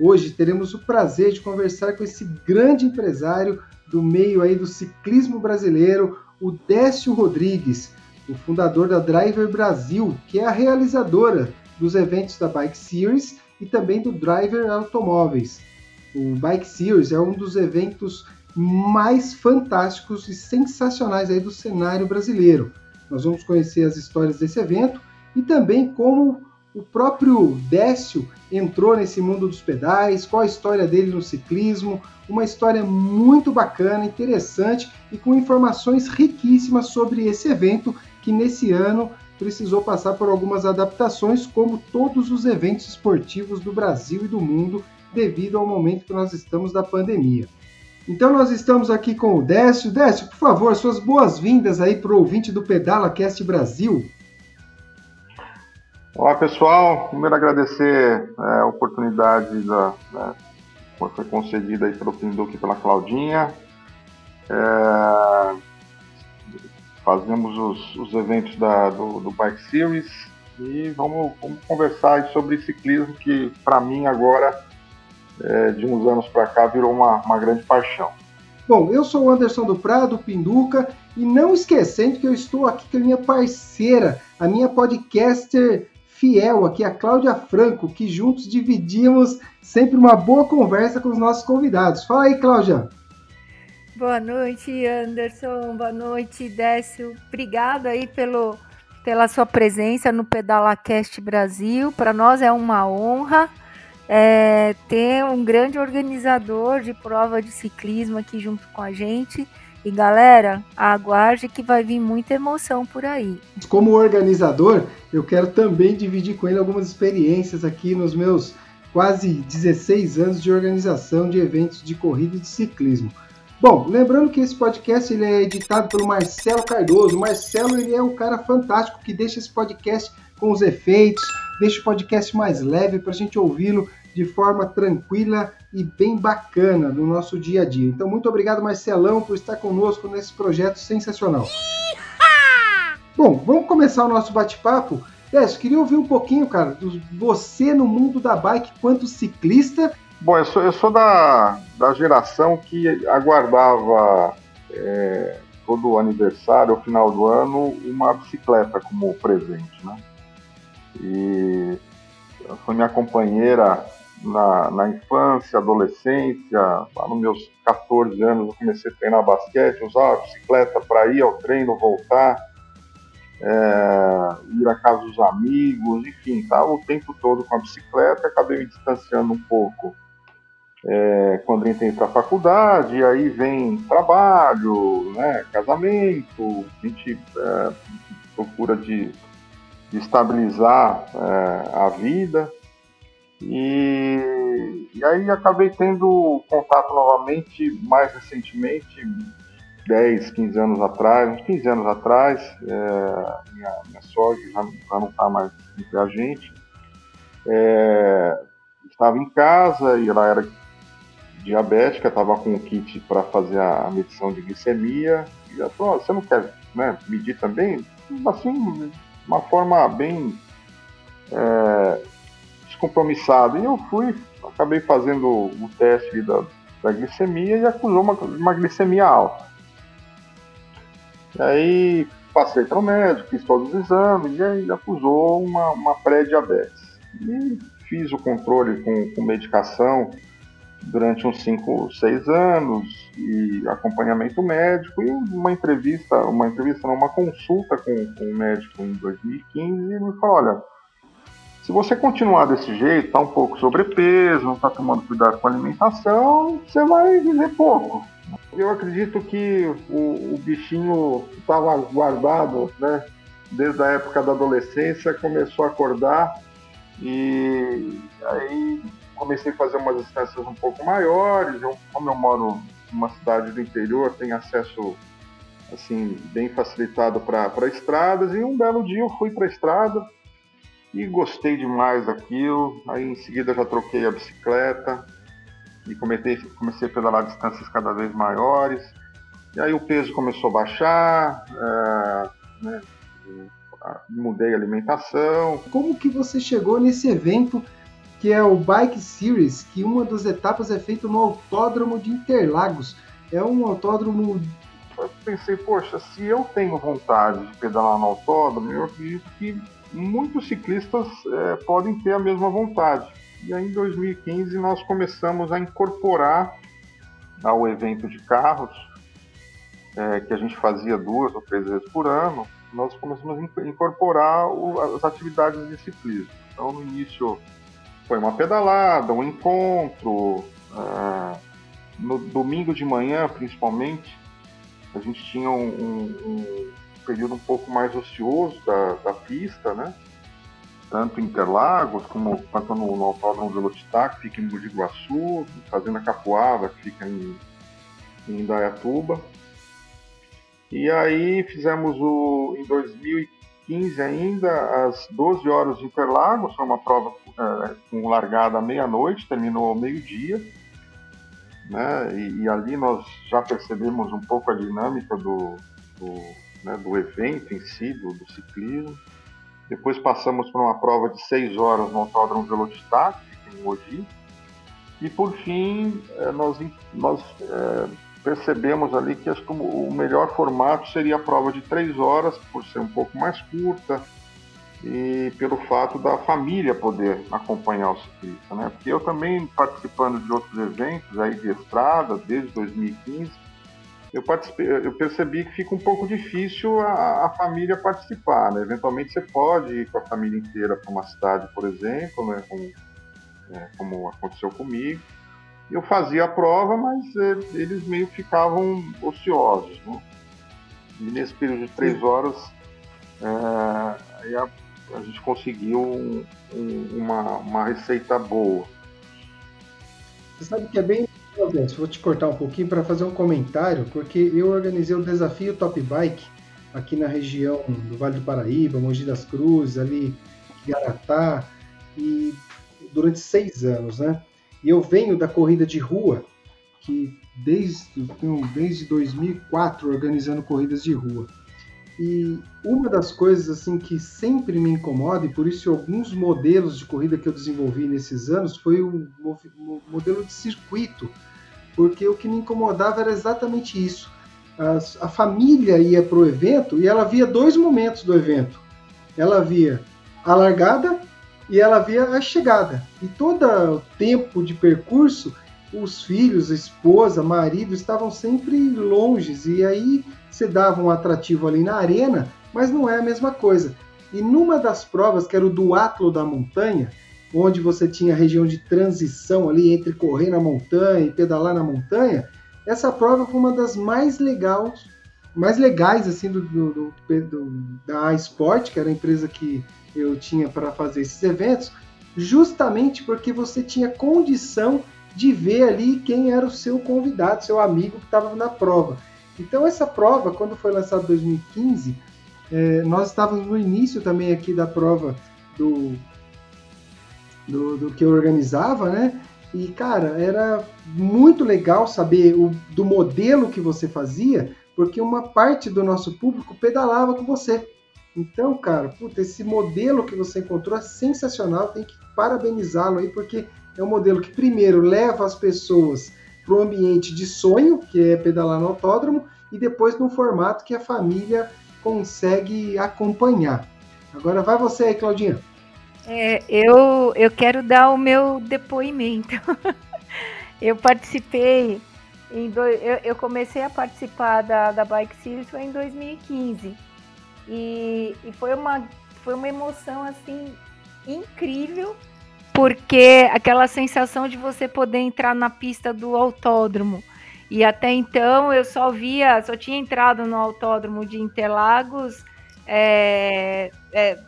Hoje teremos o prazer de conversar com esse grande empresário do meio aí do ciclismo brasileiro, o Décio Rodrigues, o fundador da Driver Brasil, que é a realizadora dos eventos da Bike Series e também do Driver Automóveis. O Bike Series é um dos eventos mais fantásticos e sensacionais aí do cenário brasileiro. Nós vamos conhecer as histórias desse evento e também como o próprio Décio entrou nesse mundo dos pedais, qual a história dele no ciclismo, uma história muito bacana, interessante e com informações riquíssimas sobre esse evento que nesse ano precisou passar por algumas adaptações, como todos os eventos esportivos do Brasil e do mundo, devido ao momento que nós estamos da pandemia. Então nós estamos aqui com o Décio. Décio, por favor, suas boas-vindas aí para o ouvinte do Pedala Cast Brasil. Olá pessoal, primeiro agradecer é, a oportunidade da, né, que foi concedida aí pelo Pinduque e pela Claudinha. É, fazemos os, os eventos da, do, do, Bike Series e vamos, vamos conversar sobre ciclismo que para mim agora, é, de uns anos para cá, virou uma, uma grande paixão. Bom, eu sou o Anderson do Prado, Pinduca, e não esquecendo que eu estou aqui com a minha parceira, a minha podcaster fiel aqui, a Cláudia Franco, que juntos dividimos sempre uma boa conversa com os nossos convidados. Fala aí, Cláudia. Boa noite, Anderson. Boa noite, Décio. Obrigado aí pelo, pela sua presença no PedalaCast Brasil. Para nós é uma honra é, ter um grande organizador de prova de ciclismo aqui junto com a gente. E galera, aguarde que vai vir muita emoção por aí. Como organizador, eu quero também dividir com ele algumas experiências aqui nos meus quase 16 anos de organização de eventos de corrida e de ciclismo. Bom, lembrando que esse podcast ele é editado pelo Marcelo Cardoso. O Marcelo ele é um cara fantástico que deixa esse podcast com os efeitos, deixa o podcast mais leve para a gente ouvi-lo de forma tranquila e bem bacana no nosso dia a dia. Então, muito obrigado, Marcelão, por estar conosco nesse projeto sensacional. Bom, vamos começar o nosso bate-papo. Décio, queria ouvir um pouquinho, cara, do você no mundo da bike quanto ciclista. Bom, eu sou, eu sou da, da geração que aguardava é, todo aniversário, ao final do ano, uma bicicleta como presente, né? E foi minha companheira na, na infância, adolescência, lá nos meus 14 anos eu comecei a treinar basquete, usar a bicicleta para ir ao treino, voltar, é, ir à casa dos amigos, enfim, estava o tempo todo com a bicicleta, acabei me distanciando um pouco é, quando entrei para a faculdade, aí vem trabalho, né, casamento, a gente é, procura de, de estabilizar é, a vida, e, e aí acabei tendo contato novamente mais recentemente, 10, 15 anos atrás, uns 15 anos atrás, é, minha, minha sogra já, já não está mais entre a gente, é, estava em casa e ela era diabética, estava com o kit para fazer a medição de glicemia, e ela falou, você não quer né, medir também? Assim, uma forma bem é, descompromissado. E eu fui, acabei fazendo o teste da, da glicemia e acusou uma, uma glicemia alta. E aí passei para o médico, fiz todos os exames e aí acusou uma, uma pré-diabetes. E fiz o controle com, com medicação durante uns 5, 6 anos e acompanhamento médico e uma entrevista, uma entrevista, não, uma consulta com, com o médico em 2015 e ele me falou, olha, se você continuar desse jeito, tá um pouco sobrepeso, não tá tomando cuidado com a alimentação, você vai viver pouco. Eu acredito que o, o bichinho estava guardado, né? Desde a época da adolescência, começou a acordar e aí comecei a fazer umas distâncias um pouco maiores. Eu, como eu moro numa cidade do interior, tenho acesso assim bem facilitado para estradas. E um belo dia eu fui para a estrada e gostei demais daquilo. Aí em seguida já troquei a bicicleta e comecei, comecei a pedalar distâncias cada vez maiores. E aí o peso começou a baixar, é, né, mudei a alimentação. Como que você chegou nesse evento que é o Bike Series, que uma das etapas é feita no Autódromo de Interlagos? É um autódromo eu pensei, poxa, se eu tenho vontade de pedalar no autódromo, eu acredito que muitos ciclistas é, podem ter a mesma vontade. E aí em 2015 nós começamos a incorporar ao evento de carros, é, que a gente fazia duas ou três vezes por ano, nós começamos a incorporar o, as atividades de ciclismo. Então no início foi uma pedalada, um encontro, é, no domingo de manhã principalmente, a gente tinha um, um, um período um pouco mais ocioso da, da pista, né? Tanto em Interlagos como quanto no, no Autódromo Velocitar, que fica em Mogi Guaçu, Fazenda Capoava, que fica em, em Indaiatuba. E aí fizemos o em 2015 ainda as 12 horas de Interlagos, foi uma prova é, com largada à meia-noite, terminou ao meio-dia né? E, e, ali nós já percebemos um pouco a dinâmica do, do, né, do evento em si, do, do, ciclismo. Depois passamos por uma prova de seis horas no Autódromo Velocitar, em Mogi. E por fim, é, nós, nós é, percebemos ali que acho que o melhor formato seria a prova de três horas, por ser um pouco mais curta, e pelo fato da família poder acompanhar o ciclista, né? Porque eu também participando de outros eventos aí de estrada desde 2015, eu, eu percebi que fica um pouco difícil a, a, família participar, né? Eventualmente você pode ir com a família inteira para uma cidade, por exemplo, né? Como, é, como aconteceu comigo. Eu fazia a prova, mas é, eles meio ficavam ociosos, né? E nesse período de três horas, é, a, a gente conseguiu um, um, uma, uma receita boa. Você sabe que é bem importante, vou te cortar um pouquinho para fazer um comentário, porque eu organizei o desafio Top Bike aqui na região do Vale do Paraíba, Mogi das Cruzes, ali, Garatá, e durante seis anos, né? E eu venho da corrida de rua, que desde, desde 2004 organizando corridas de rua. E uma das coisas assim que sempre me incomoda, e por isso alguns modelos de corrida que eu desenvolvi nesses anos, foi o, modelo de circuito, porque o que me incomodava era exatamente isso. As, a família ia para o evento e ela via dois momentos do evento. Ela via a largada e ela via a chegada. E todo o tempo de percurso, os filhos, esposa, marido estavam sempre longes. E aí você dava um atrativo ali na arena, mas não é a mesma coisa. E numa das provas, que era o duatlo da montanha, onde você tinha a região de transição ali entre correr na montanha e pedalar na montanha, essa prova foi uma das mais legais, mais legais assim do, do, do da Sport, que era a empresa que eu tinha para fazer esses eventos, justamente porque você tinha condição de ver ali quem era o seu convidado, seu amigo que estava na prova. Então essa prova, quando foi lançada em 2015, é, nós estávamos no início também aqui da prova do, do, do, que eu organizava, né? E cara, era muito legal saber o, do modelo que você fazia, porque uma parte do nosso público pedalava com você. Então, cara, puta, esse modelo que você encontrou é sensacional, tem que parabenizá-lo aí, porque é um modelo que primeiro leva as pessoas para o ambiente de sonho, que é pedalar no autódromo, e depois no formato que a família consegue acompanhar. Agora vai você aí, Claudinha. É, eu, eu quero dar o meu depoimento. eu participei, em do, eu, eu, comecei a participar da, da Bike Series foi em 2015. E, e foi, uma, foi uma emoção assim incrível porque aquela sensação de você poder entrar na pista do autódromo. E até então eu só via, só tinha entrado no autódromo de Interlagos é, é,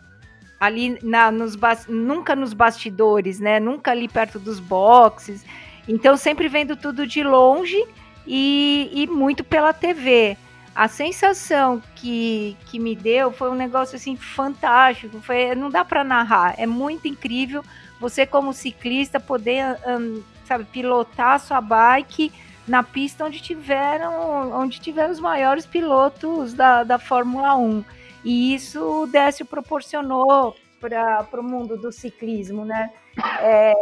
ali na, nos nunca nos bastidores, né? Nunca ali perto dos boxes. Então sempre vendo tudo de longe e, e muito pela TV. A sensação que, que me deu foi um negócio assim fantástico. Foi, não dá para narrar. É muito incrível você como ciclista poder, um, sabe, pilotar a sua bike na pista onde tiveram, onde tiveram os maiores pilotos da, da Fórmula 1. E isso o Décio proporcionou para o mundo do ciclismo, né? É,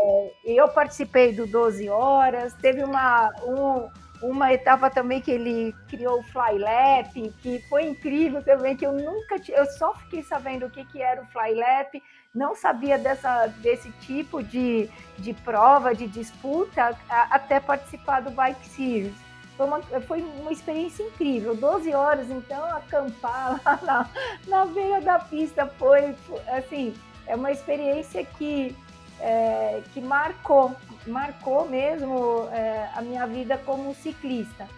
eu participei do 12 Horas, teve uma, um, uma etapa também que ele criou o Flylap, que foi incrível também, que eu nunca eu só fiquei sabendo o que, que era o Flylap, não sabia dessa, desse tipo de, de prova, de disputa, a, até participar do Bike Series. Foi uma, foi uma experiência incrível. 12 horas, então, acampar lá na, na beira da pista foi, assim, é uma experiência que, é, que marcou, marcou mesmo é, a minha vida como ciclista.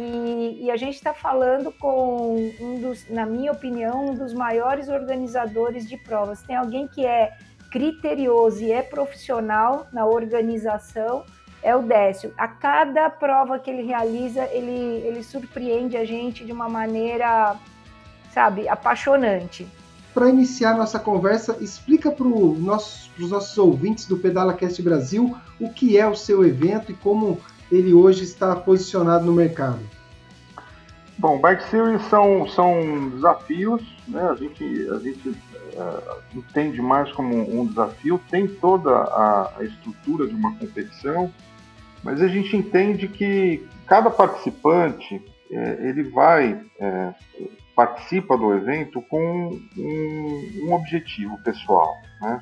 E, e a gente está falando com um dos, na minha opinião, um dos maiores organizadores de provas. Tem alguém que é criterioso e é profissional na organização é o Décio. A cada prova que ele realiza, ele, ele surpreende a gente de uma maneira, sabe, apaixonante. Para iniciar nossa conversa, explica para os nossos, ouvintes do Pedala Cast Brasil o que é o seu evento e como ele hoje está posicionado no mercado. Bom, Bike Series são, são desafios, né? a gente, a gente uh, entende mais como um desafio, tem toda a, a estrutura de uma competição, mas a gente entende que cada participante é, ele vai é, participa do evento com um, um objetivo pessoal, né?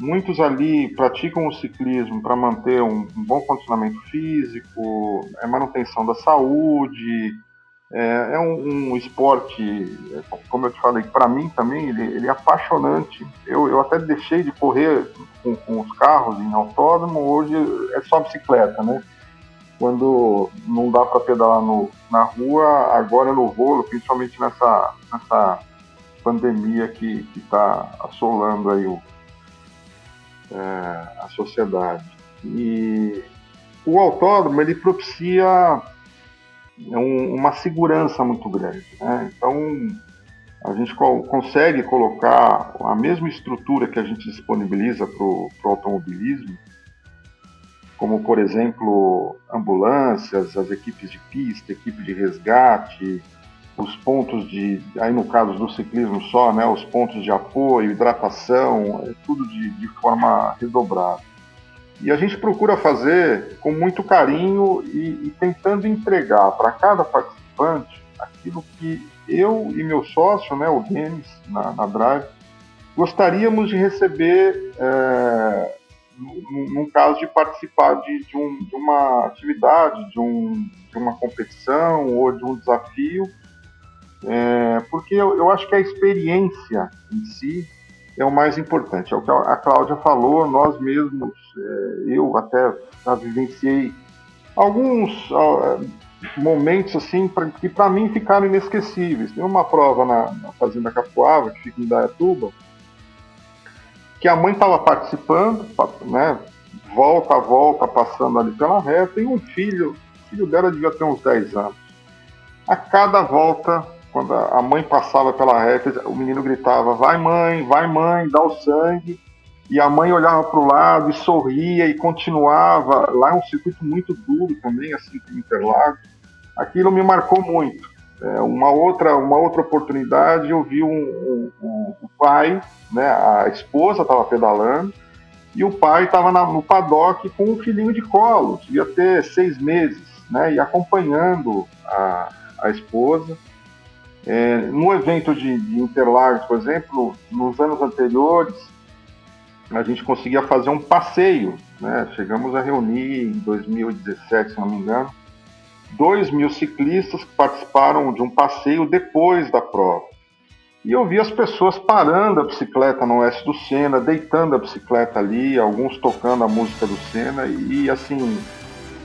Muitos ali praticam o ciclismo para manter um, um, bom condicionamento físico, é manutenção da saúde, é, é um, um, esporte, como eu te falei, para mim também ele, ele, é apaixonante. Eu, eu até deixei de correr com, com, os carros em autódromo, hoje é só bicicleta, né? Quando não dá para pedalar no, na rua, agora no rolo, principalmente nessa, nessa pandemia que está assolando aí o, é, a sociedade. E o autódromo ele propicia um, uma segurança muito grande. Né? Então, a gente co consegue colocar a mesma estrutura que a gente disponibiliza para o automobilismo, como, por exemplo, ambulâncias, as equipes de pista, equipe de resgate, os pontos de, aí no caso do ciclismo só, né, os pontos de apoio, hidratação, é tudo de, de forma redobrada. E a gente procura fazer com muito carinho e, e tentando entregar para cada participante aquilo que eu e meu sócio, né, o Denis, na, na Drive, gostaríamos de receber é, num, caso de participar de, de, um, de uma atividade, de, um, de, uma competição ou de um desafio, é, porque eu, eu acho que a experiência em si é o mais importante. É o que a Cláudia falou, nós mesmos, é, eu até já vivenciei alguns momentos assim pra, que para mim ficaram inesquecíveis. Tem uma prova na, na Fazenda Capuava, que fica em Dayatuba, que a mãe estava participando, né, volta a volta, passando ali pela reta, e um filho, o filho dela devia ter uns 10 anos. A cada volta quando a mãe passava pela reta, o menino gritava: Vai, mãe, vai, mãe, dá o sangue. E a mãe olhava para o lado e sorria e continuava. Lá é um circuito muito duro também, assim Interlagos. Aquilo me marcou muito. É, uma outra uma outra oportunidade eu vi um, um, um, o pai, né, a esposa estava pedalando e o pai estava no paddock com um filhinho de colo, devia ter seis meses, né, e acompanhando a, a esposa. É, no evento de, de Interlagos, por exemplo, nos anos anteriores, a gente conseguia fazer um passeio. Né? Chegamos a reunir em 2017, se não me engano, 2 mil ciclistas que participaram de um passeio depois da prova. E eu vi as pessoas parando a bicicleta no oeste do Sena, deitando a bicicleta ali, alguns tocando a música do Sena e assim,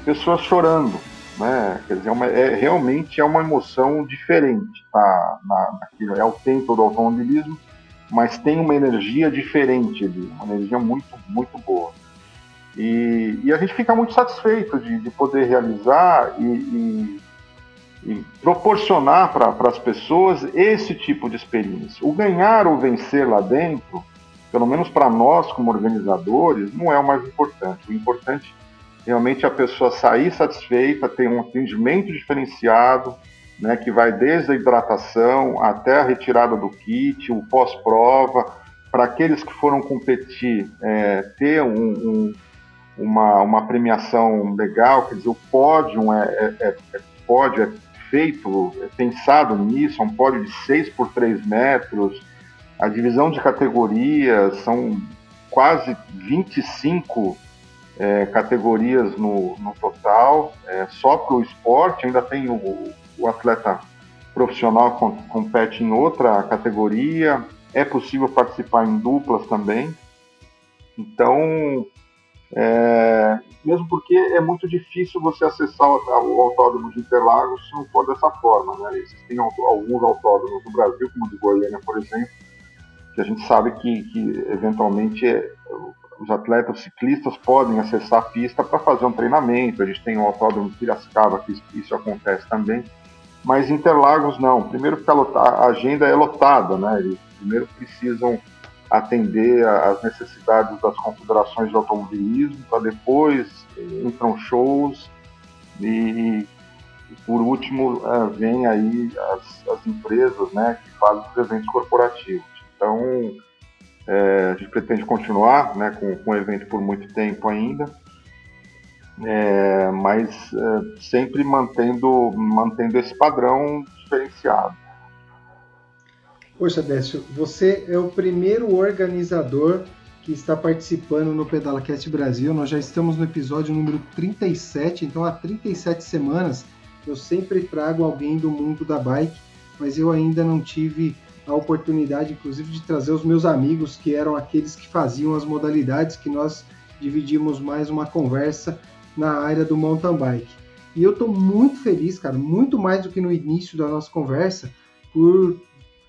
pessoas chorando né? Quer dizer, é, uma, é realmente é uma emoção diferente, tá? Na, naquilo, é o tempo do automobilismo, mas tem uma energia diferente ali, uma energia muito, muito boa. E, e a gente fica muito satisfeito de, de poder realizar e, e, e proporcionar para as pessoas esse tipo de experiência. O ganhar ou vencer lá dentro, pelo menos para nós como organizadores, não é o mais importante. O importante realmente a pessoa sair satisfeita, ter um atendimento diferenciado, né, que vai desde a hidratação até a retirada do kit, o pós-prova, para aqueles que foram competir, é, ter um, um, uma, uma premiação legal, quer dizer, o pódio é, é, é, é pódio é feito, é pensado nisso, é um pódio de 6 por 3 metros, a divisão de categorias são quase 25 é, categorias no, no total, é, só para o esporte, ainda tem o, o atleta profissional que compete em outra categoria, é possível participar em duplas também. Então, é, mesmo porque é muito difícil você acessar o, o autódromo de Interlagos se não for dessa forma. Né? Existem alguns autódromos no Brasil, como o de Goiânia, por exemplo, que a gente sabe que, que eventualmente é, os atletas ciclistas podem acessar a pista para fazer um treinamento. A gente tem o autódromo de Piracicaba, que isso acontece também. Mas Interlagos não. Primeiro porque a, agenda é lotada, né? Eles primeiro precisam atender às necessidades das confederações de automobilismo, para depois entram shows e, por último uh, vem aí as, as, empresas né, que fazem os eventos corporativos. Então é, a gente pretende continuar né, com, com o evento por muito tempo ainda, é, mas é, sempre mantendo, mantendo esse padrão diferenciado. Poxa, Décio, você é o primeiro organizador que está participando no PedalaCast Brasil. Nós já estamos no episódio número 37, então há 37 semanas eu sempre trago alguém do mundo da bike, mas eu ainda não tive a oportunidade, inclusive, de trazer os meus amigos, que eram aqueles que faziam as modalidades, que nós dividimos mais uma conversa na área do mountain bike. E eu estou muito feliz, cara, muito mais do que no início da nossa conversa, por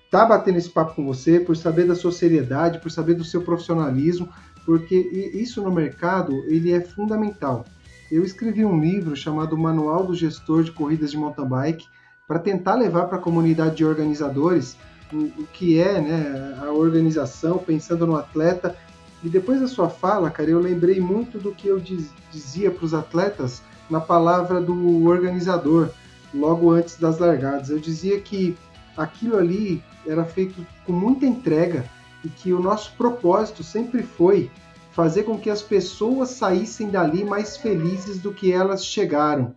estar tá batendo esse papo com você, por saber da sua seriedade, por saber do seu profissionalismo, porque isso no mercado ele é fundamental. Eu escrevi um livro chamado Manual do Gestor de Corridas de Mountain Bike para tentar levar para a comunidade de organizadores o, que é né, a organização, pensando no atleta e depois da sua fala, cara, eu lembrei muito do que eu diz, dizia para os atletas na palavra do organizador, logo antes das largadas. Eu dizia que aquilo ali era feito com muita entrega e que o nosso propósito sempre foi fazer com que as pessoas saíssem dali mais felizes do que elas chegaram.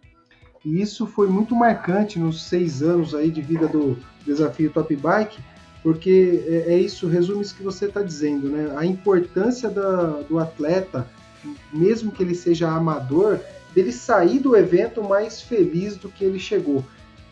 E isso foi muito marcante nos seis anos aí de vida do desafio Top Bike, porque é, é isso, resume isso que você está dizendo, né? A importância da, do atleta, mesmo que ele seja amador, dele sair do evento mais feliz do que ele chegou.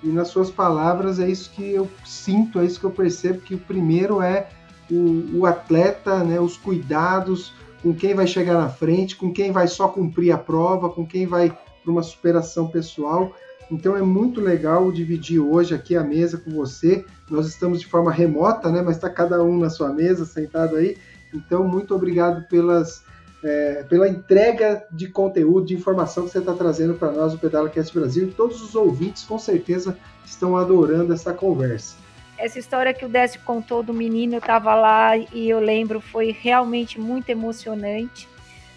E nas suas palavras é isso que eu sinto, é isso que eu percebo que o primeiro é o, o atleta, né, os cuidados com quem vai chegar na frente, com quem vai só cumprir a prova, com quem vai para uma superação pessoal. Então é muito legal dividir hoje aqui a mesa com você. Nós estamos de forma remota, né? Mas está cada um na sua mesa, sentado aí. Então, muito obrigado pelas, é, pela entrega de conteúdo, de informação que você está trazendo para nós, o Pedala Cast Brasil. E todos os ouvintes, com certeza, estão adorando essa conversa. Essa história que o Décio contou do menino, eu estava lá e eu lembro, foi realmente muito emocionante,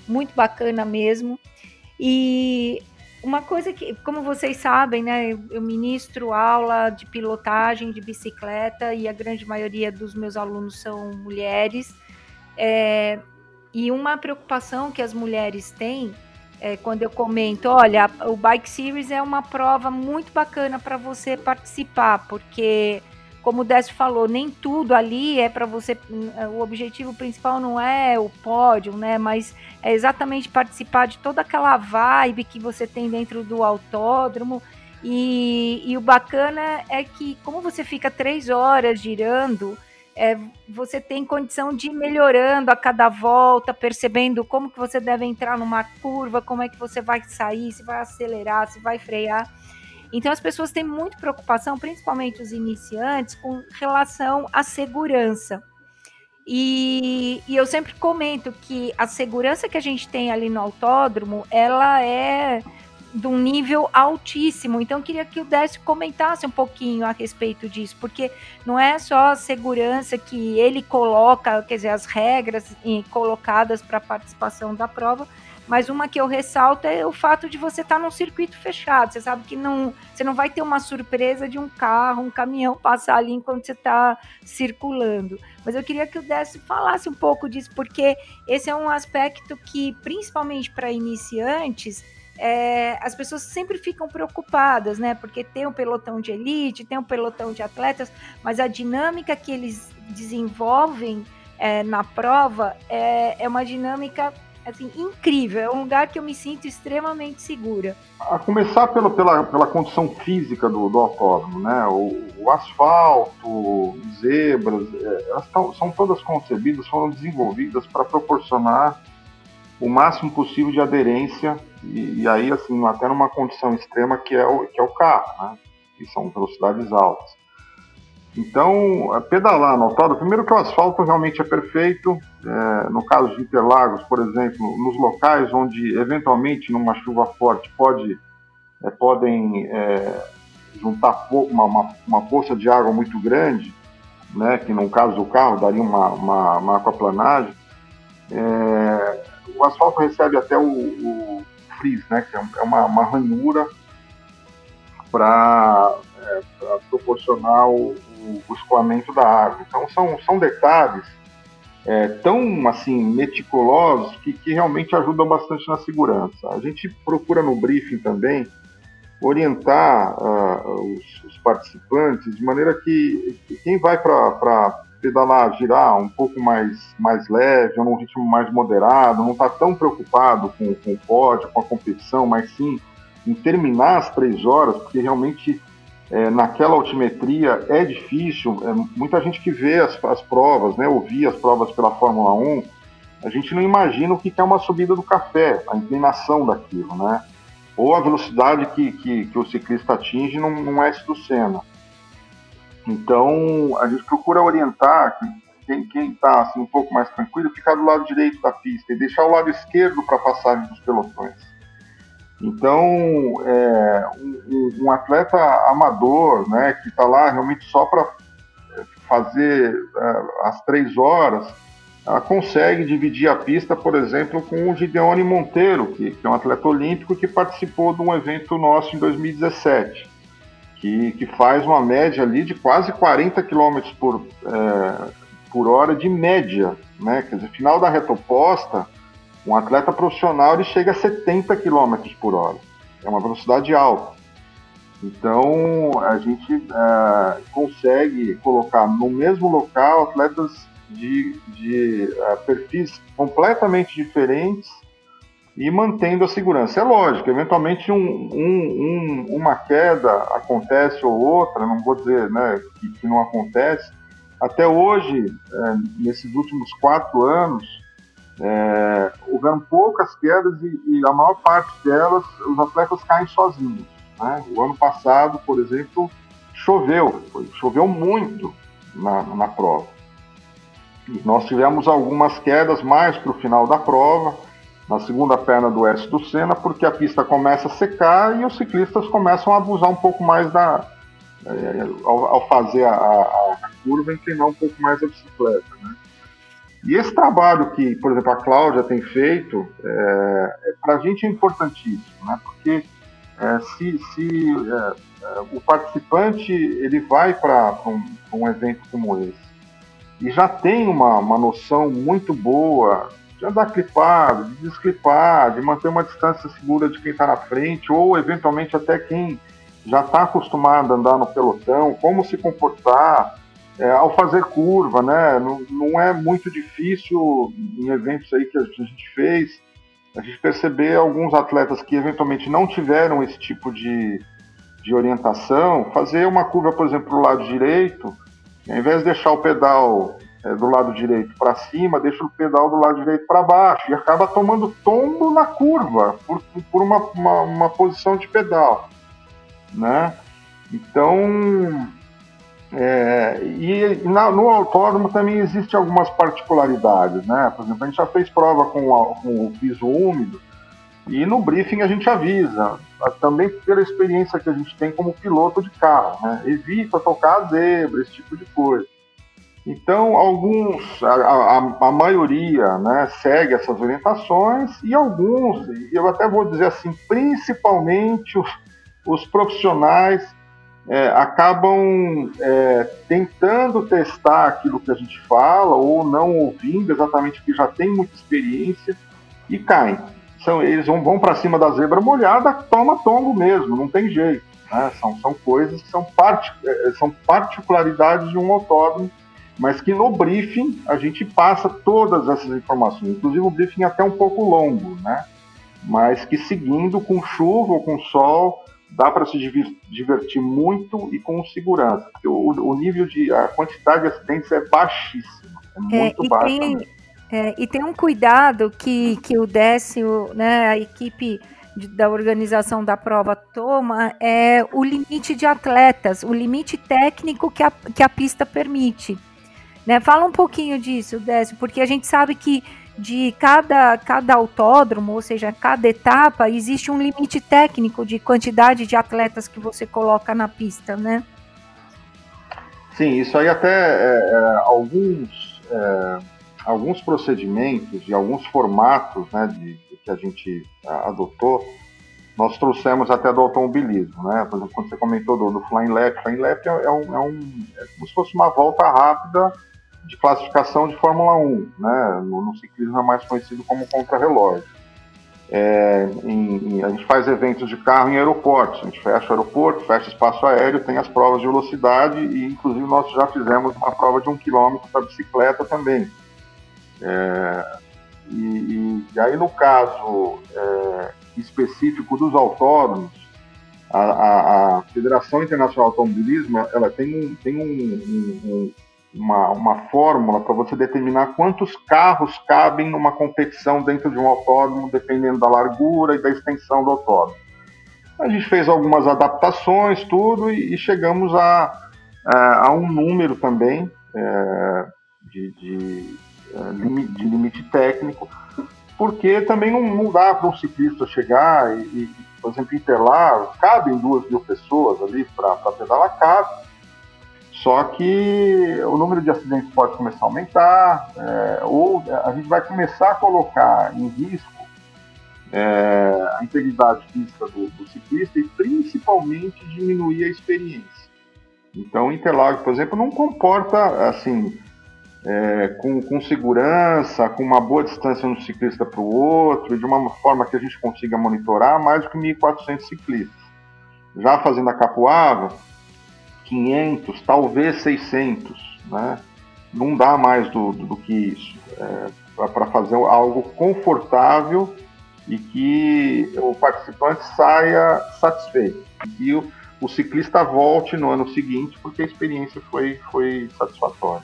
muito bacana mesmo. E uma coisa que, como vocês sabem, né, eu ministro aula de pilotagem de bicicleta e a grande maioria dos meus alunos são mulheres. É, e uma preocupação que as mulheres têm é, quando eu comento, olha, o Bike Series é uma prova muito bacana para você participar, porque como o Décio falou, nem tudo ali é para você. O objetivo principal não é o pódio, né? Mas é exatamente participar de toda aquela vibe que você tem dentro do autódromo. E, e o bacana é que, como você fica três horas girando, é, você tem condição de ir melhorando a cada volta, percebendo como que você deve entrar numa curva, como é que você vai sair, se vai acelerar, se vai frear. Então as pessoas têm muita preocupação, principalmente os iniciantes, com relação à segurança. E, e, eu sempre comento que a segurança que a gente tem ali no autódromo, ela é de um nível altíssimo. Então, eu queria que o Décio comentasse um pouquinho a respeito disso, porque não é só a segurança que ele coloca, quer dizer, as regras colocadas para a participação da prova, mas uma que eu ressalto é o fato de você estar tá num circuito fechado. Você sabe que não, você não vai ter uma surpresa de um carro, um caminhão passar ali enquanto você está circulando. Mas eu queria que o Décio falasse um pouco disso, porque esse é um aspecto que, principalmente para iniciantes, é, as pessoas sempre ficam preocupadas, né? Porque tem um pelotão de elite, tem um pelotão de atletas, mas a dinâmica que eles desenvolvem é, na prova é, é uma dinâmica assim, incrível. É um lugar que eu me sinto extremamente segura. A começar pelo, pela, pela condição física do, do autódromo, né? O, o asfalto, zebras, é, elas tão, são todas concebidas, foram desenvolvidas para proporcionar o máximo possível de aderência e, e, aí assim até numa condição extrema que é o que é o carro, né? Que são velocidades altas. Então, é, pedalar no autódromo, primeiro que o asfalto realmente é perfeito. É, no caso de Interlagos, por exemplo, nos locais onde eventualmente numa chuva forte pode é, podem é, juntar uma, uma, uma poça de água muito grande, né, que no caso do carro daria uma, uma, uma aquaplanagem, é, o asfalto recebe até o, o frizz, né, que é uma, uma ranhura para é, proporcionar o, o, escoamento da água. Então são, são detalhes é, tão assim meticulosos que, que realmente ajudam bastante na segurança. A gente procura no briefing também orientar uh, os, os, participantes de maneira que, que quem vai para pedalar, girar um pouco mais, mais leve, num ritmo mais moderado, não está tão preocupado com, com o pódio, com a competição, mas sim em terminar as três horas, porque realmente é, naquela altimetria é difícil. É, muita gente que vê as, as provas, né, ouvir as provas pela Fórmula 1, a gente não imagina o que é uma subida do café, a inclinação daquilo, né? Ou a velocidade que, que, que o ciclista atinge num, num S do Senna. Então, a gente procura orientar que quem está assim, um pouco mais tranquilo, ficar do lado direito da pista e deixar o lado esquerdo para passagem dos pelotões. Então, é, um, um, atleta amador, né, que está lá realmente só para é, fazer é, as três horas, ela consegue dividir a pista, por exemplo, com o Gideone Monteiro, que, que, é um atleta olímpico que participou de um evento nosso em 2017, que, que faz uma média ali de quase 40 km por, é, por hora de média, né? Quer dizer, final da reta oposta, um atleta profissional ele chega a 70 km por hora. É uma velocidade alta. Então a gente é, consegue colocar no mesmo local atletas de, de é, perfis completamente diferentes e mantendo a segurança. É lógico, eventualmente um, um, um, uma queda acontece ou outra, não vou dizer né, que, que não acontece. Até hoje, é, nesses últimos quatro anos, é, houveram poucas quedas e, e, a maior parte delas os atletas caem sozinhos. Né? O ano passado, por exemplo, choveu, foi, choveu muito na, na prova. E nós tivemos algumas quedas mais para o final da prova, na segunda perna do S do Senna, porque a pista começa a secar e os ciclistas começam a abusar um pouco mais da. É, ao, ao, fazer a, a, a curva, inclinar um pouco mais a bicicleta. Né? E esse trabalho que, por exemplo, a Cláudia tem feito, é, é para a gente é importantíssimo, né? porque é, se, se é, é, o participante ele vai para um, um, evento como esse e já tem uma, uma noção muito boa de andar clipado, de desclipar, de manter uma distância segura de quem está na frente, ou eventualmente até quem já está acostumado a andar no pelotão, como se comportar, é, ao fazer curva, né? Não, não, é muito difícil em eventos aí que a gente fez, a gente perceber alguns atletas que eventualmente não tiveram esse tipo de, de orientação, fazer uma curva, por exemplo, do lado direito, ao invés de deixar o pedal é, do lado direito para cima, deixa o pedal do lado direito para baixo e acaba tomando tombo na curva por, por uma, uma, uma posição de pedal, né? Então É, e na, no autódromo também existe algumas particularidades, né? Por exemplo, a gente já fez prova com, a, com o piso úmido e no briefing a gente avisa, também pela experiência que a gente tem como piloto de carro, né? Evita tocar a zebra, esse tipo de coisa. Então, alguns, a, a, a, maioria, né, segue essas orientações e alguns, eu até vou dizer assim, principalmente os, os profissionais é, acabam é, tentando testar aquilo que a gente fala ou não ouvindo exatamente porque já tem muita experiência e caem. São, eles vão, vão para cima da zebra molhada, toma tombo mesmo, não tem jeito. Né? São, são coisas que são, part, é, são particularidades de um autódromo, mas que no briefing a gente passa todas essas informações, inclusive o briefing é até um pouco longo, né? mas que seguindo com chuva ou com sol, dá para se divertir muito e com segurança. Porque o, o, nível de. a quantidade de acidentes é baixíssima. É, é muito é, baixa. Tem, é, e tem um cuidado que, que o Décio, né, a equipe de, da organização da prova toma, é o limite de atletas, o limite técnico que a, que a pista permite. Né? Fala um pouquinho disso, Décio, porque a gente sabe que de cada, cada autódromo, ou seja, cada etapa, existe um limite técnico de quantidade de atletas que você coloca na pista, né? Sim, isso aí até é, é, alguns, é, alguns procedimentos e alguns formatos né, de, que a gente é, adotou, nós trouxemos até do automobilismo, né? Por exemplo, quando você comentou do, do Flying Lap, Flying Lap é, é, um, é, um, é como se fosse uma volta rápida de classificação de Fórmula 1, né? No, no ciclismo é mais conhecido como contrarrelógio. É, em, em, a gente faz eventos de carro em aeroportos, a gente fecha o aeroporto, fecha espaço aéreo, tem as provas de velocidade e inclusive nós já fizemos uma prova de um quilômetro para bicicleta também. É, e, e, aí no caso é, específico dos autódromos, a, a, a, Federação Internacional de Automobilismo ela tem um, tem um, um, uma, uma fórmula para você determinar quantos carros cabem numa competição dentro de um autódromo, dependendo da largura e da extensão do autódromo. A gente fez algumas adaptações, tudo, e, e chegamos a, a, a, um número também é, de, de, é, de, limite técnico, porque também não, não dá para um ciclista chegar e, e, por exemplo, Interlar, cabem duas mil pessoas ali para pedalar, cabe, só que o número de acidentes pode começar a aumentar, é, ou a gente vai começar a colocar em risco é, a integridade física do, do, ciclista e principalmente diminuir a experiência. Então, Interlagos, por exemplo, não comporta assim é, com, com, segurança, com uma boa distância de um ciclista para o outro, de uma forma que a gente consiga monitorar mais do que 1.400 ciclistas. Já fazendo a Capuava, 500, talvez 600, né? Não dá mais do, do, do que isso. É, para fazer algo confortável e que o participante saia satisfeito. E o, o ciclista volte no ano seguinte porque a experiência foi, foi satisfatória.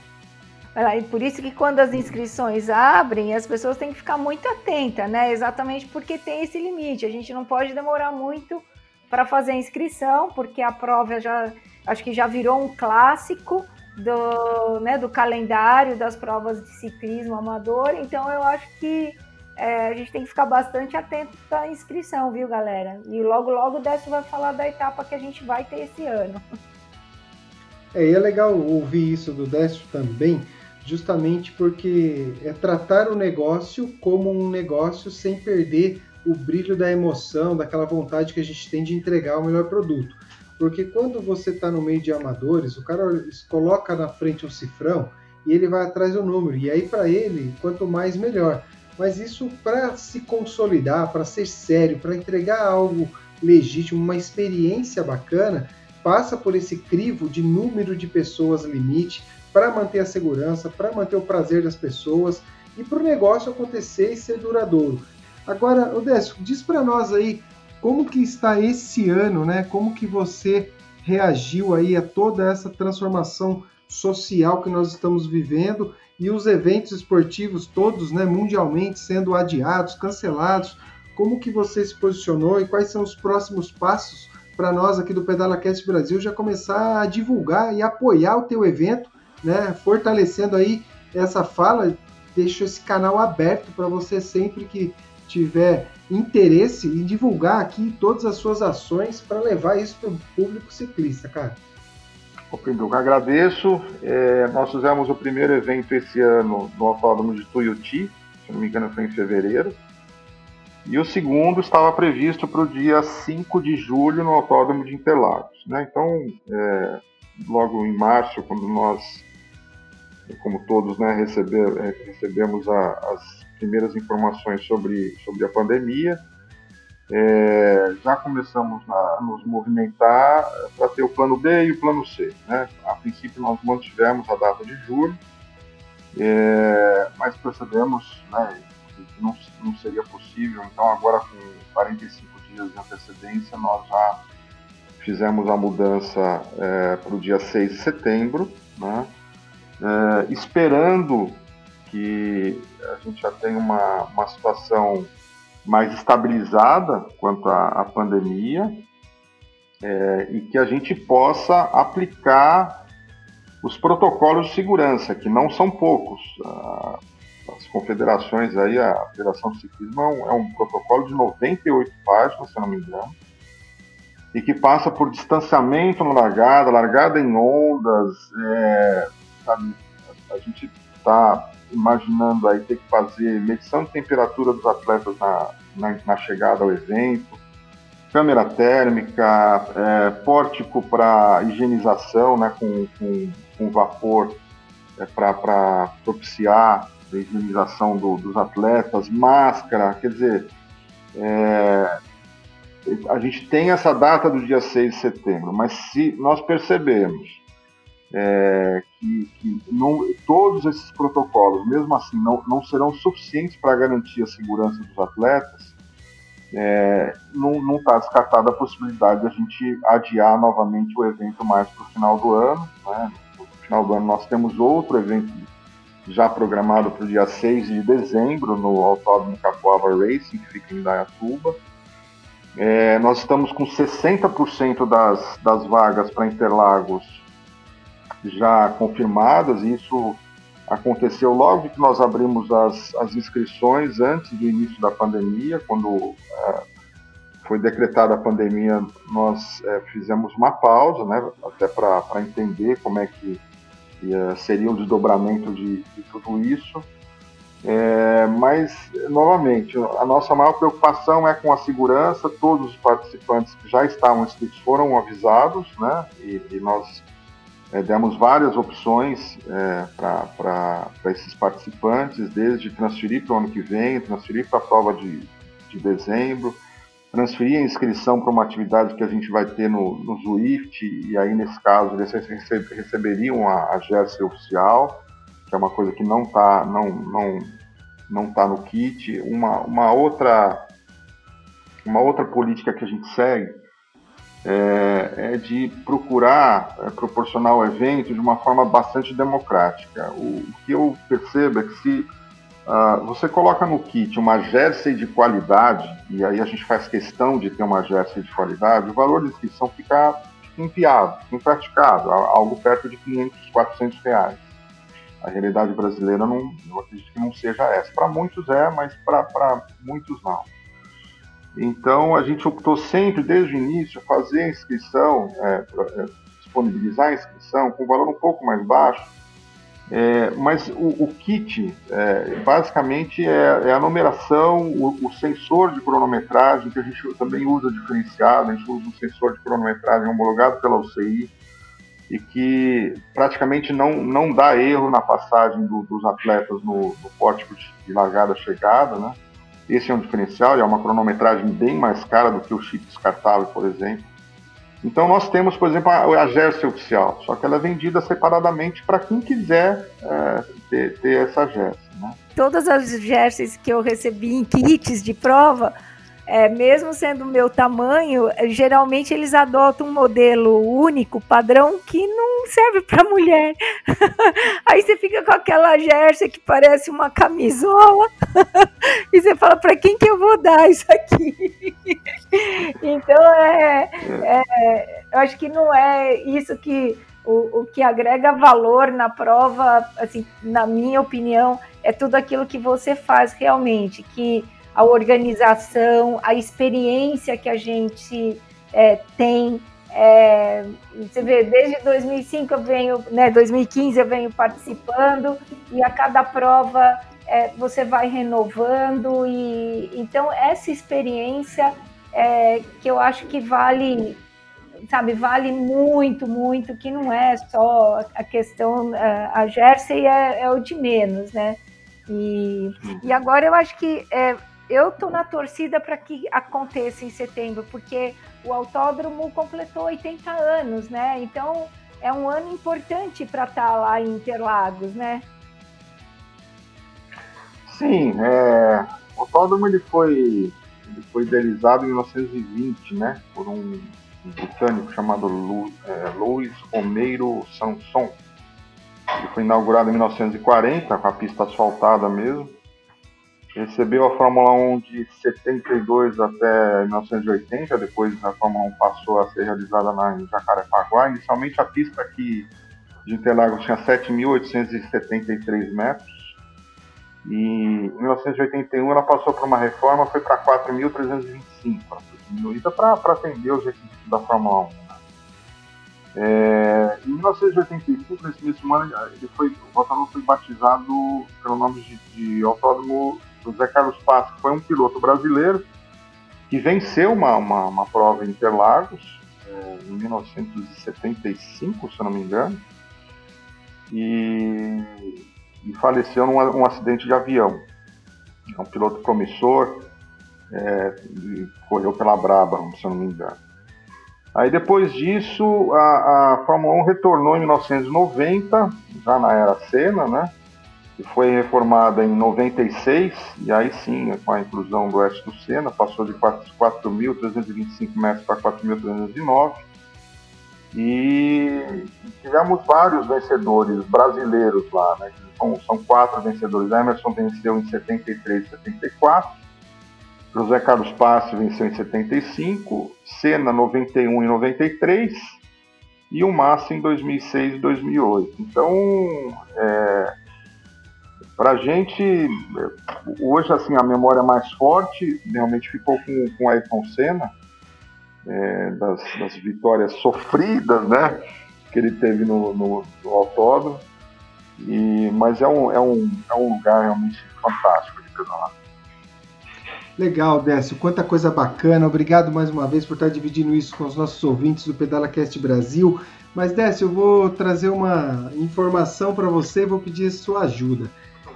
E por isso que quando as inscrições abrem, as pessoas têm que ficar muito atentas, né? Exatamente porque tem esse limite. A gente não pode demorar muito para fazer a inscrição, porque a prova já acho que já virou um clássico do, né, do calendário das provas de ciclismo amador. Então eu acho que é, a gente tem que ficar bastante atento à inscrição, viu, galera? E logo, logo o Décio vai falar da etapa que a gente vai ter esse ano. É, e é legal ouvir isso do Décio também, justamente porque é tratar o negócio como um negócio sem perder o brilho da emoção, daquela vontade que a gente tem de entregar o melhor produto. Porque quando você está no meio de amadores, o cara coloca na frente um cifrão e ele vai atrás do número. E aí, para ele, quanto mais, melhor. Mas isso, para se consolidar, para ser sério, para entregar algo legítimo, uma experiência bacana, passa por esse crivo de número de pessoas limite para manter a segurança, para manter o prazer das pessoas e para o negócio acontecer e ser duradouro. Agora, Odécio, diz para nós aí como que está esse ano, né? Como que você reagiu aí a toda essa transformação social que nós estamos vivendo e os eventos esportivos todos, né, mundialmente sendo adiados, cancelados? Como que você se posicionou e quais são os próximos passos para nós aqui do PedalaCast Brasil já começar a divulgar e apoiar o teu evento, né? Fortalecendo aí essa fala, deixo esse canal aberto para você sempre que tiver interesse em divulgar aqui todas as suas ações para levar isso para o público ciclista, cara. Eu agradeço. É, nós fizemos o primeiro evento esse ano no Autódromo de Tuiuti, se não me engano foi em fevereiro. E o segundo estava previsto para o dia 5 de julho no Autódromo de Interlagos. Né? Então, é, logo em março, quando nós, como todos, né, receber, é, recebemos a, as primeiras informações sobre, sobre a pandemia, é, já começamos a nos movimentar para ter o plano B e o plano C. Né? A princípio, nós mantivemos a data de julho, é, mas percebemos né, que não, não seria possível. Então, agora com 45 dias de antecedência, nós já fizemos a mudança é, para o dia 6 de setembro, né? É, esperando que a gente já tenha uma, uma situação mais estabilizada quanto à, à pandemia é, e que a gente possa aplicar os protocolos de segurança, que não são poucos. as confederações aí, a Federação de Ciclismo é um, é um, protocolo de 98 páginas, se não me engano, e que passa por distanciamento na largada, largada em ondas, é, a gente está imaginando aí ter que fazer medição de temperatura dos atletas na, na, na chegada ao evento, câmera térmica, é, pórtico para higienização, né, com, com, com vapor é, para propiciar a higienização do, dos atletas, máscara, quer dizer, é, a gente tem essa data do dia 6 de setembro, mas se nós percebemos é, que, que não, todos esses protocolos, mesmo assim, não, não serão suficientes para garantir a segurança dos atletas, é, não está descartada a possibilidade de a gente adiar novamente o evento mais para o final do ano. Né? No final do ano nós temos outro evento já programado para o dia 6 de dezembro no Autódromo Capoava Racing, que fica em Dayatuba. É, nós estamos com 60% das, das vagas para Interlagos já confirmadas, e isso aconteceu logo que nós abrimos as, as inscrições antes do início da pandemia, quando é, foi decretada a pandemia, nós é, fizemos uma pausa, né, até para entender como é que é, seria o desdobramento de, de tudo isso. É, mas, novamente, a nossa maior preocupação é com a segurança. Todos os participantes que já estavam inscritos foram avisados, né? E, e nós é, demos várias opções é, para esses participantes, desde transferir para o ano que vem, transferir para a prova de, de dezembro, transferir a inscrição para uma atividade que a gente vai ter no, no Zwift, e aí nesse caso eles receberiam a, a oficial, que é uma coisa que não está não, não, não tá no kit. Uma, uma, outra, uma outra política que a gente segue é, é de procurar é, proporcionar o evento de uma forma bastante democrática. O, o que eu percebo é que se uh, você coloca no kit uma jersey de qualidade, e aí a gente faz questão de ter uma jersey de qualidade, o valor de inscrição fica inviável, impraticável, algo perto de 500, 400 reais. A realidade brasileira não, eu acredito que não seja essa. Para muitos é, mas para muitos não. Então a gente optou sempre, desde o início, fazer a inscrição, é, é, disponibilizar a inscrição com valor um pouco mais baixo, é, mas o, o kit é, basicamente é, é, a numeração, o, o, sensor de cronometragem, que a gente também usa diferenciado, a gente usa um sensor de cronometragem homologado pela UCI e que praticamente não, não dá erro na passagem do, dos atletas no, no pórtico de largada-chegada, né? Esse é um diferencial e é uma cronometragem bem mais cara do que o chip descartável, por exemplo. Então nós temos, por exemplo, a, a Jersey oficial, só que ela é vendida separadamente para quem quiser é, ter, ter, essa Jersey. Né? Todas as Jerseys que eu recebi em kits de prova, é, mesmo sendo o meu tamanho, geralmente eles adotam um modelo único, padrão, que não serve para mulher. Aí você fica com aquela jersey que parece uma camisola e você fala, para quem que eu vou dar isso aqui? então, é, é, eu acho que não é isso que o, o que agrega valor na prova, assim, na minha opinião, é tudo aquilo que você faz realmente, que a organização, a experiência que a gente é, tem. É, você vê, desde 2005 eu venho, né, 2015 eu venho participando e a cada prova é, você vai renovando e então essa experiência é, que eu acho que vale, sabe, vale muito, muito, que não é só a questão, é, a Jersey é, é o de menos, né? E, e agora eu acho que é, eu tô na torcida para que aconteça em setembro, porque o autódromo completou 80 anos, né? Então é um ano importante para estar tá lá em Interlagos, né? Sim, é, o autódromo ele foi, ele foi idealizado em 1920, né? Por um britânico chamado Lu, é, Louis Romeiro Sanson. Ele foi inaugurado em 1940 com a pista asfaltada mesmo recebeu a Fórmula 1 de 72 até 1980, depois a Fórmula 1 passou a ser realizada na, em Jacarepaguá. Inicialmente a pista aqui de Interlagos tinha 7.873 metros. E em 1981 ela passou por uma reforma, foi para 4.325, diminuída para atender os requisitos da Fórmula 1. Né? É, em 1985, nesse mesmo ano, ele foi, o autódromo foi batizado pelo nome de, de Autódromo o Zé Carlos Passo foi um piloto brasileiro que venceu uma, uma, uma prova em Interlagos é, em 1975, se não me engano, e, e faleceu num um acidente de avião. É um piloto promissor, é, correu pela Braba, se não me engano. Aí depois disso, a, a Fórmula 1 retornou em 1990, já na era Senna, né? Que foi reformada em 96, e aí sim, com a inclusão do Oeste do Sena, passou de 4.325 metros para 4.309. E tivemos vários vencedores brasileiros lá, né? São, são quatro vencedores. Emerson venceu em 73 e 74. José Carlos Passe venceu em 75, Senna 91 e 93 e o Massa em 2006 e 2008. Então, é, para a gente, hoje assim, a memória mais forte realmente ficou com, com Ayrton Senna, é, das, das, vitórias sofridas, né, que ele teve no, no, no autódromo, e, mas é um, é, um, é um lugar realmente fantástico de pedalar. Legal, Décio. Quanta coisa bacana. Obrigado mais uma vez por estar dividindo isso com os nossos ouvintes do PedalaCast Brasil. Mas, Décio, eu vou trazer uma informação para você e vou pedir sua ajuda.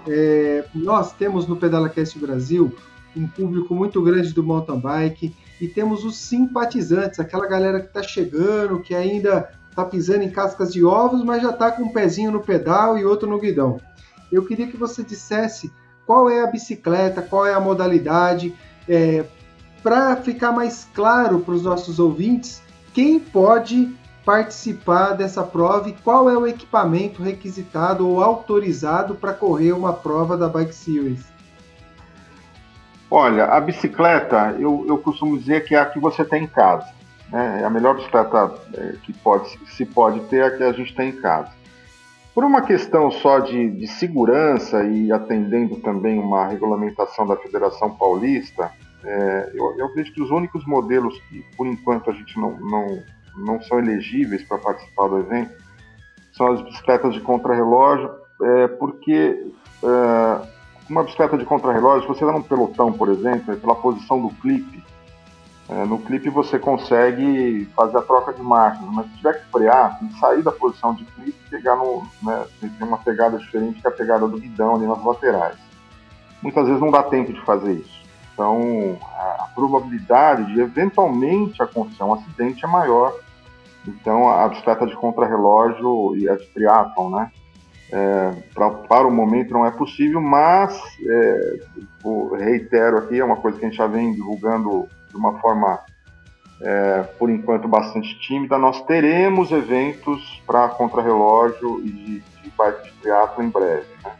É, nós temos no PedalaCast Brasil um público muito grande do mountain bike e temos os simpatizantes, aquela galera que está chegando, que ainda está pisando em cascas de ovos, mas já está com um pezinho no pedal e outro no guidão. Eu queria que você dissesse qual é a bicicleta, qual é a modalidade, é, para ficar mais claro para os nossos ouvintes quem pode participar dessa prova e qual é o equipamento requisitado ou autorizado para correr uma prova da Bike Series? Olha, a bicicleta, eu, eu costumo dizer que é a que você tem em casa. Né? É a melhor bicicleta é, que pode, se pode ter é a que a gente tem em casa. Por uma questão só de, de segurança e atendendo também uma regulamentação da Federação Paulista, é, eu, eu vejo que os únicos modelos que, por enquanto, a gente não, não não são elegíveis para participar do evento são as bicicletas de contrarrelógio, é, porque é, uma bicicleta de contrarrelógio, se você está num pelotão, por exemplo, é pela posição do clipe, é, no clipe você consegue fazer a troca de marchas, mas se tiver que frear, tem que sair da posição de clipe e pegar no. Né, tem uma pegada diferente que a pegada do guidão ali nas laterais. Muitas vezes não dá tempo de fazer isso. Então, a, a probabilidade de eventualmente acontecer um acidente é maior então, a bicicleta de contrarrelógio e a de triatlon, né? É, pra, para o momento não é possível, mas é, reitero aqui, é uma coisa que a gente já vem divulgando de uma forma, é, por enquanto, bastante tímida. Nós teremos eventos para contrarrelógio e de, de bike de triatlo em breve. Né?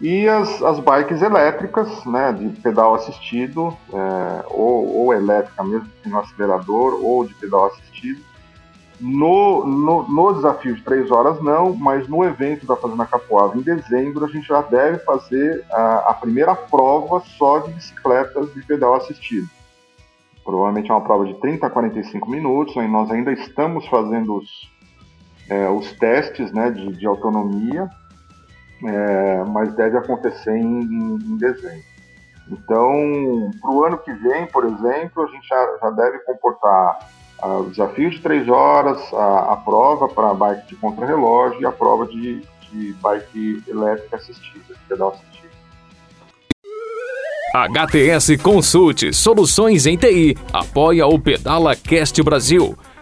E as, as bikes elétricas, né, de pedal assistido, é, ou, ou elétrica mesmo, no acelerador, ou de pedal assistido, no, no, no, desafio de três horas não, mas no evento da Fazenda Capoava em dezembro a gente já deve fazer a, a, primeira prova só de bicicletas de pedal assistido. Provavelmente é uma prova de 30 a 45 minutos, e nós ainda estamos fazendo os, é, os testes né, de, de autonomia, é, mas deve acontecer em, em, em dezembro. Então, para o ano que vem, por exemplo, a gente já, já deve comportar o desafio de três horas, a, a prova para bike de contrarrelógio e a prova de, de bike elétrica assistida, pedal assistido. HTS Consulte Soluções em TI apoia o Pedala Cast Brasil.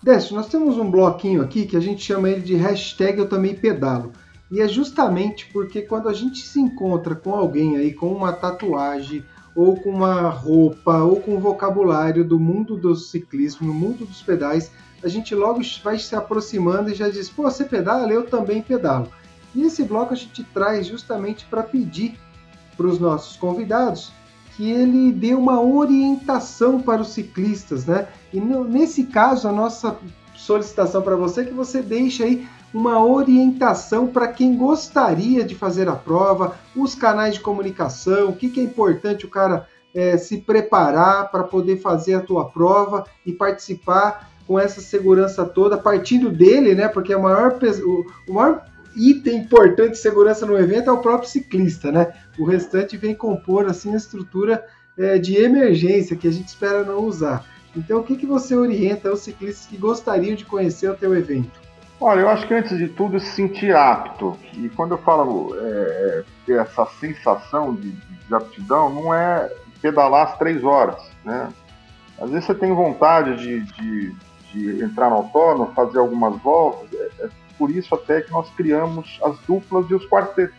Décio, nós temos um bloquinho aqui que a gente chama ele de hashtag eu também pedalo. E é justamente porque quando a gente se encontra com alguém aí com uma tatuagem, ou com uma roupa, ou com um vocabulário do mundo do ciclismo, no mundo dos pedais, a gente logo vai se aproximando e já diz: pô, você pedala? Eu também pedalo. E esse bloco a gente traz justamente para pedir para os nossos convidados que ele dê uma orientação para os ciclistas, né? E nesse caso, a nossa solicitação para você é que você deixe aí uma orientação para quem gostaria de fazer a prova, os canais de comunicação, o que, que é importante o cara é, se preparar para poder fazer a tua prova e participar com essa segurança toda, partindo dele, né? Porque o maior, o, o maior item importante de segurança no evento é o próprio ciclista, né? O restante vem compor assim a estrutura é, de emergência que a gente espera não usar. Então, o que, que você orienta aos ciclistas que gostariam de conhecer o teu evento? Olha, eu acho que antes de tudo se sentir apto. E quando eu falo é, ter essa sensação de, de aptidão, não é pedalar as três horas, né? Às vezes você tem vontade de, de, de entrar no autónomo, fazer algumas voltas, é, é por isso até que nós criamos as duplas e os quartetos.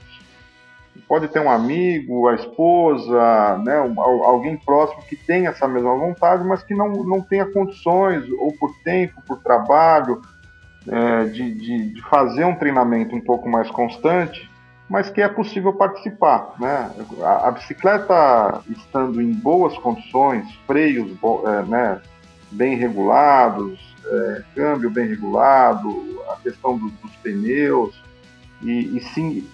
Pode ter um amigo, a esposa, né, alguém próximo que tenha essa mesma vontade, mas que não, não tenha condições, ou por tempo, por trabalho, é, de, de, de, fazer um treinamento um pouco mais constante, mas que é possível participar. Né? A, a bicicleta estando em boas condições, freios é, né, bem regulados, é, câmbio bem regulado, a questão do, dos pneus, e, e, sim,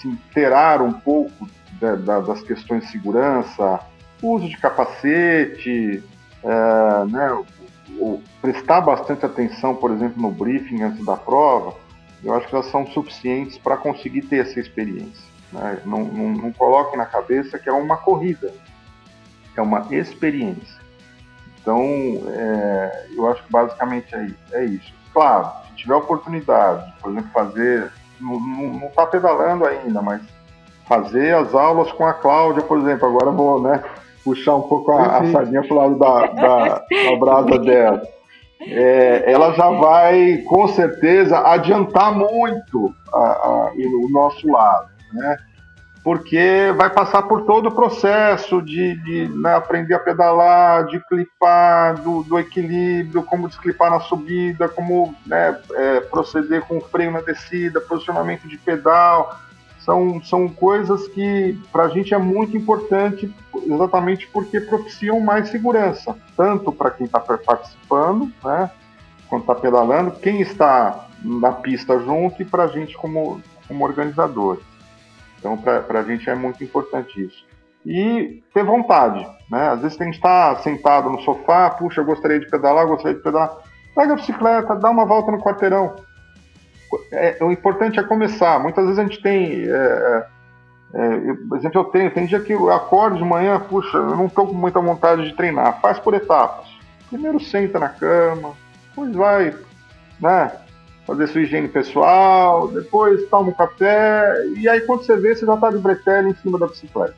se interar um pouco da, da, das questões de segurança, uso de capacete, é, né, prestar bastante atenção, por exemplo, no briefing antes da prova, eu acho que elas são suficientes para conseguir ter essa experiência. Né? Não, não, não coloque na cabeça que é uma corrida, é uma experiência. Então, é, eu acho que basicamente é, é isso. Claro, se tiver oportunidade, por exemplo, fazer, não está pedalando ainda, mas fazer as aulas com a Cláudia, por exemplo, agora vou né, puxar um pouco a, a sardinha para o lado da, da, da brasa dela. É, ela já vai, com certeza, adiantar muito a, a, o nosso lado. Né? Porque vai passar por todo o processo de, de né, aprender a pedalar, de clipar, do, do, equilíbrio, como desclipar na subida, como né, é, proceder com o freio na descida, posicionamento de pedal. São, são coisas que para a gente é muito importante, exatamente porque propiciam mais segurança, tanto para quem está participando, né, quando está pedalando, quem está na pista junto e para a gente como, como organizadores. Então, para a gente é muito importante isso. e ter vontade. Né? Às vezes a gente está sentado no sofá, puxa, eu gostaria de pedalar, gostaria de pedalar. Pega a bicicleta, dá uma volta no quarteirão. É, o importante é começar. Muitas vezes a gente tem. É, é, é por exemplo, eu tenho, tem dia que eu acordo de manhã, puxa, eu não estou com muita vontade de treinar. Faz por etapas. Primeiro senta na cama, depois vai, né? Fazer sua higiene pessoal, depois toma um café, e aí quando você vê, você já está de bretelle em cima da bicicleta.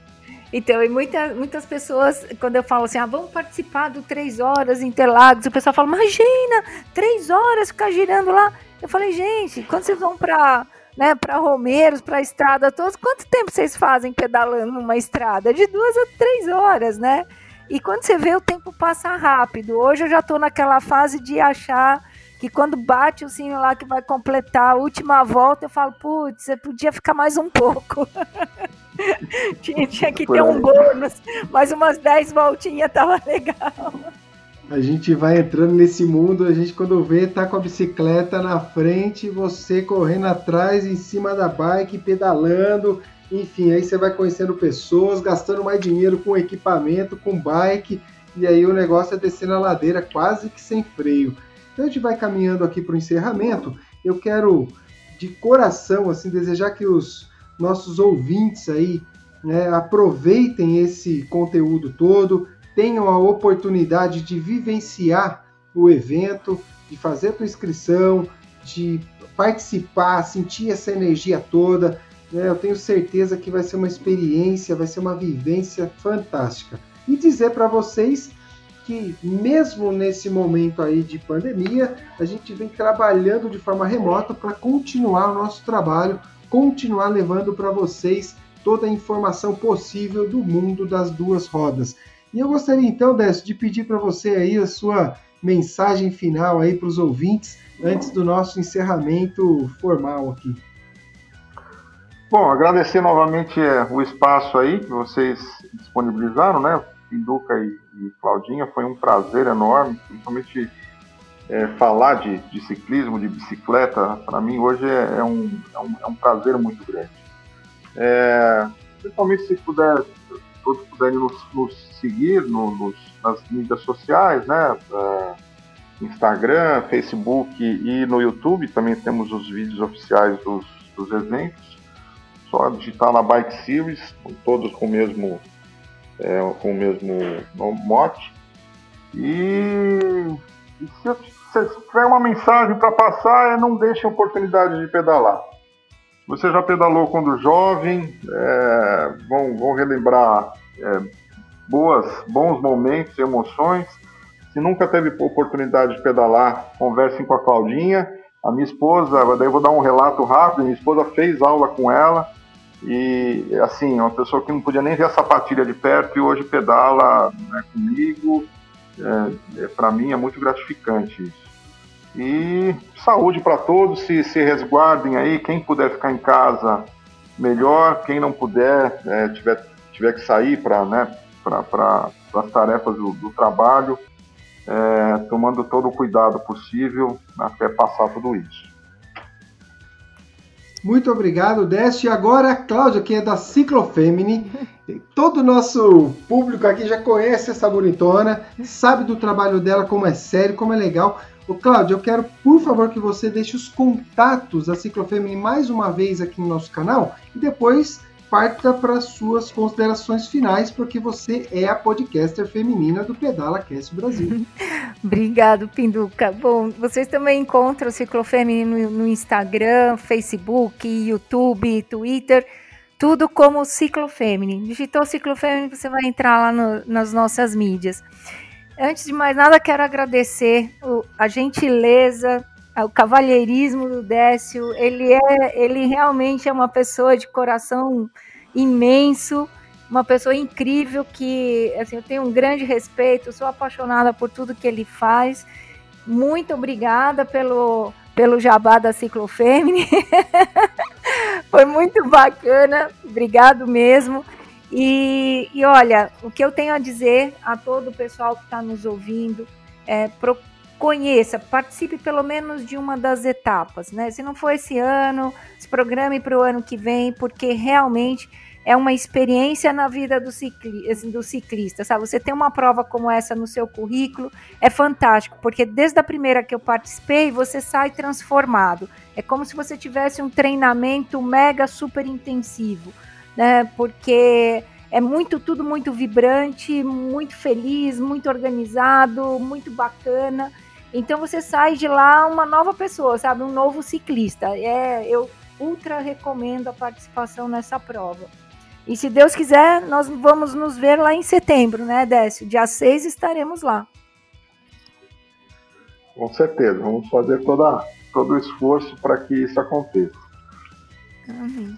Então, e muita, muitas pessoas, quando eu falo assim, ah, vamos participar do Três Horas Interlagos, o pessoal fala, imagina, três horas ficar girando lá. Eu falei, gente, quando vocês vão para né, para Romeiros, para a estrada todos, quanto tempo vocês fazem pedalando numa estrada? De duas a três horas, né? E quando você vê, o tempo passa rápido. Hoje eu já estou naquela fase de achar que quando bate o sino lá que vai completar a última volta, eu falo, putz, você podia ficar mais um pouco. tinha, tinha, que ter um bônus, mais umas 10 voltinhas tava legal. A gente vai entrando nesse mundo, a gente quando vê tá com a bicicleta na frente, você correndo atrás, em cima da bike, pedalando, enfim, aí você vai conhecendo pessoas, gastando mais dinheiro com equipamento, com bike, e aí o negócio é descer na ladeira quase que sem freio. Então a gente vai caminhando aqui para o encerramento. Eu quero de coração assim desejar que os nossos ouvintes aí né, aproveitem esse conteúdo todo, tenham a oportunidade de vivenciar o evento, de fazer a inscrição, de participar, sentir essa energia toda. Né? Eu tenho certeza que vai ser uma experiência, vai ser uma vivência fantástica. E dizer para vocês que mesmo nesse momento aí de pandemia, a gente vem trabalhando de forma remota para continuar o nosso trabalho, continuar levando para vocês toda a informação possível do mundo das duas rodas. E eu gostaria então, Décio, de pedir para você aí a sua mensagem final aí para os ouvintes antes do nosso encerramento formal aqui. Bom, agradecer novamente é, o espaço aí que vocês disponibilizaram, né? Pinduca e, e Claudinha, foi um prazer enorme, principalmente é, falar de, de, ciclismo, de bicicleta, para mim hoje é, é, um, é, um, é, um, prazer muito grande. É, principalmente se puder, todos puderem nos, nos seguir no, nos, nas mídias sociais, né? É, Instagram, Facebook e no YouTube também temos os vídeos oficiais dos, dos eventos. Só digitar na Bike Series, todos com o mesmo é, com o mesmo mote. E, e se tiver uma mensagem para passar, é não deixe a oportunidade de pedalar. Você já pedalou quando jovem, é, vão, vão relembrar é, boas, bons momentos emoções. Se nunca teve oportunidade de pedalar, conversem com a Claudinha. A minha esposa, daí eu vou dar um relato rápido, minha esposa fez aula com ela, e, assim, uma pessoa que não podia nem ver a sapatilha de perto e hoje pedala né, comigo. É, é para mim é muito gratificante isso. E saúde para todos, se, se resguardem aí. Quem puder ficar em casa, melhor. Quem não puder, é, tiver, tiver que sair para né, as tarefas do, do trabalho, é, tomando todo o cuidado possível até passar tudo isso. Muito obrigado, Décio. E agora a Cláudia, que é da Ciclofemini. Todo o nosso público aqui já conhece essa bonitona, sabe do trabalho dela, como é sério, como é legal. Ô, Cláudia, eu quero, por favor, que você deixe os contatos da Ciclofemini mais uma vez aqui no nosso canal e depois parta para suas considerações finais, porque você é a podcaster feminina do Pedala Cast Brasil. Obrigado, Pinduca. Bom, vocês também encontram o Ciclo Feminino no Instagram, Facebook, YouTube, Twitter, tudo como Ciclo Feminino. Digitou Ciclo Feminino, você vai entrar lá no, nas nossas mídias. Antes de mais nada, quero agradecer a gentileza o cavalheirismo do Décio, ele é, ele realmente é uma pessoa de coração imenso, uma pessoa incrível que, assim, eu tenho um grande respeito, sou apaixonada por tudo que ele faz. Muito obrigada pelo pelo jabá da Ciclofemini. Foi muito bacana, obrigado mesmo. E, e, olha, o que eu tenho a dizer a todo o pessoal que está nos ouvindo é conheça, participe pelo menos de uma das etapas, né? Se não for esse ano, se programe para o ano que vem, porque realmente é uma experiência na vida do, cicli do ciclista, sabe? Você tem uma prova como essa no seu currículo, é fantástico, porque desde a primeira que eu participei, você sai transformado. É como se você tivesse um treinamento mega super intensivo, né? Porque é muito tudo muito vibrante, muito feliz, muito organizado, muito bacana. Então você sai de lá uma nova pessoa, sabe, um novo ciclista. É, eu ultra recomendo a participação nessa prova. E se Deus quiser, nós vamos nos ver lá em setembro, né, Décio? Dia 6 estaremos lá. Com certeza, vamos fazer toda, todo o esforço para que isso aconteça. Amém.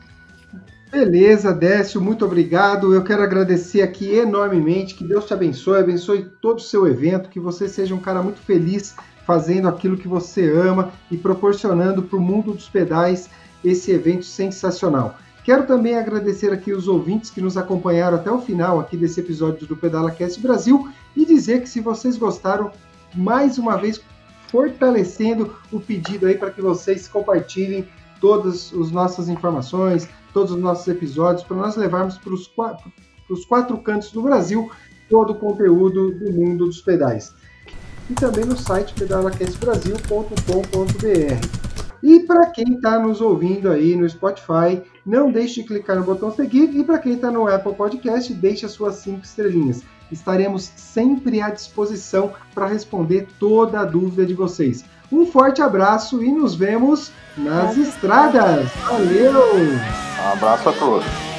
Beleza, Décio, muito obrigado. Eu quero agradecer aqui enormemente. Que Deus te abençoe, abençoe todo o seu evento, que você seja um cara muito feliz fazendo aquilo que você ama e proporcionando para o mundo dos pedais esse evento sensacional. Quero também agradecer aqui os ouvintes que nos acompanharam até o final aqui desse episódio do Pedala Cast Brasil e dizer que se vocês gostaram, mais uma vez fortalecendo o pedido aí para que vocês compartilhem todas as nossas informações, todos os nossos episódios, para nós levarmos para os quatro, quatro cantos do Brasil todo o conteúdo do mundo dos pedais. E também no site pedalacastbrasil.com.br. E para quem está nos ouvindo aí no Spotify, não deixe de clicar no botão seguir. E para quem está no Apple Podcast, deixe as suas cinco estrelinhas. Estaremos sempre à disposição para responder toda a dúvida de vocês. Um forte abraço e nos vemos nas estradas. Valeu! Um abraço a todos.